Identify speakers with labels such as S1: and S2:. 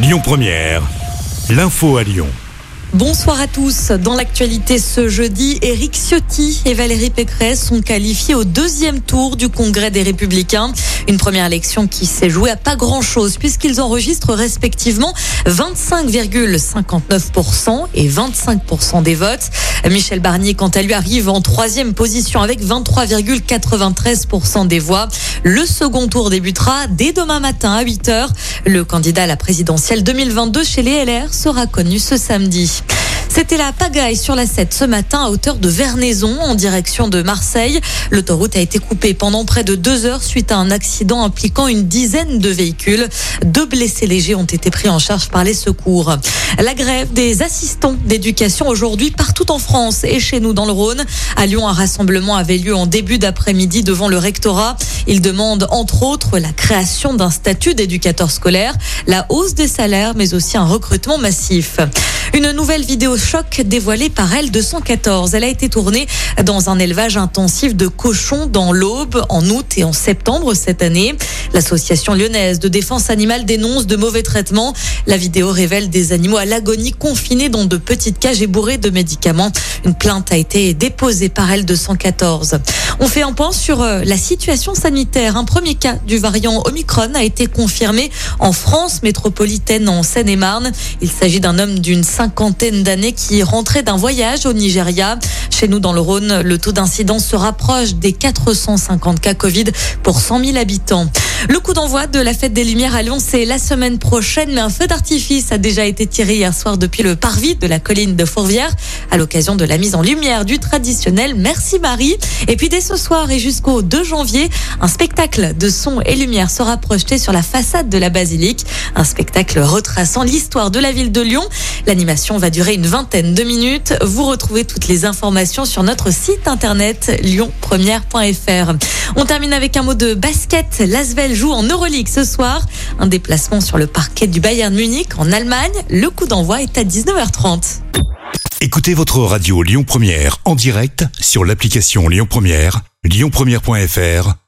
S1: Lyon Première, l'info à Lyon.
S2: Bonsoir à tous. Dans l'actualité ce jeudi, Éric Ciotti et Valérie Pécresse sont qualifiés au deuxième tour du Congrès des Républicains. Une première élection qui s'est jouée à pas grand chose puisqu'ils enregistrent respectivement 25,59% et 25% des votes. Michel Barnier, quant à lui, arrive en troisième position avec 23,93% des voix. Le second tour débutera dès demain matin à 8 h Le candidat à la présidentielle 2022 chez les LR sera connu ce samedi. C'était la pagaille sur la 7 ce matin à hauteur de Vernaison en direction de Marseille. L'autoroute a été coupée pendant près de deux heures suite à un accident impliquant une dizaine de véhicules. Deux blessés légers ont été pris en charge par les secours. La grève des assistants d'éducation aujourd'hui partout en France et chez nous dans le Rhône. À Lyon, un rassemblement avait lieu en début d'après-midi devant le rectorat. Ils demandent entre autres la création d'un statut d'éducateur scolaire, la hausse des salaires, mais aussi un recrutement massif. Une nouvelle vidéo choc dévoilée par L214. Elle a été tournée dans un élevage intensif de cochons dans l'Aube en août et en septembre cette année. L'association lyonnaise de défense animale dénonce de mauvais traitements. La vidéo révèle des animaux à l'agonie confinés dans de petites cages et bourrés de médicaments. Une plainte a été déposée par L214. On fait un point sur euh, la situation sanitaire. Un premier cas du variant Omicron a été confirmé en France métropolitaine en Seine-et-Marne. Il s'agit d'un homme d'une cinquantaine d'années qui rentrait d'un voyage au Nigeria. Chez nous dans le Rhône, le taux d'incidence se rapproche des 450 cas Covid pour 100 000 habitants. Le coup d'envoi de la fête des Lumières à Lyon, c'est la semaine prochaine, mais un feu d'artifice a déjà été tiré hier soir depuis le parvis de la colline de Fourvière à l'occasion de la mise en lumière du traditionnel Merci Marie. Et puis dès ce soir et jusqu'au 2 janvier, un spectacle de son et lumière sera projeté sur la façade de la basilique. Un spectacle retraçant l'histoire de la ville de Lyon. L'animation va durer une vingtaine de minutes. Vous retrouvez toutes les informations sur notre site internet lyonpremière.fr. On termine avec un mot de basket. L'Asvel joue en Euroleague ce soir. Un déplacement sur le parquet du Bayern Munich en Allemagne. Le coup d'envoi est à 19h30.
S1: Écoutez votre radio Lyon Première en direct sur l'application Lyon Première, lyonpremière.fr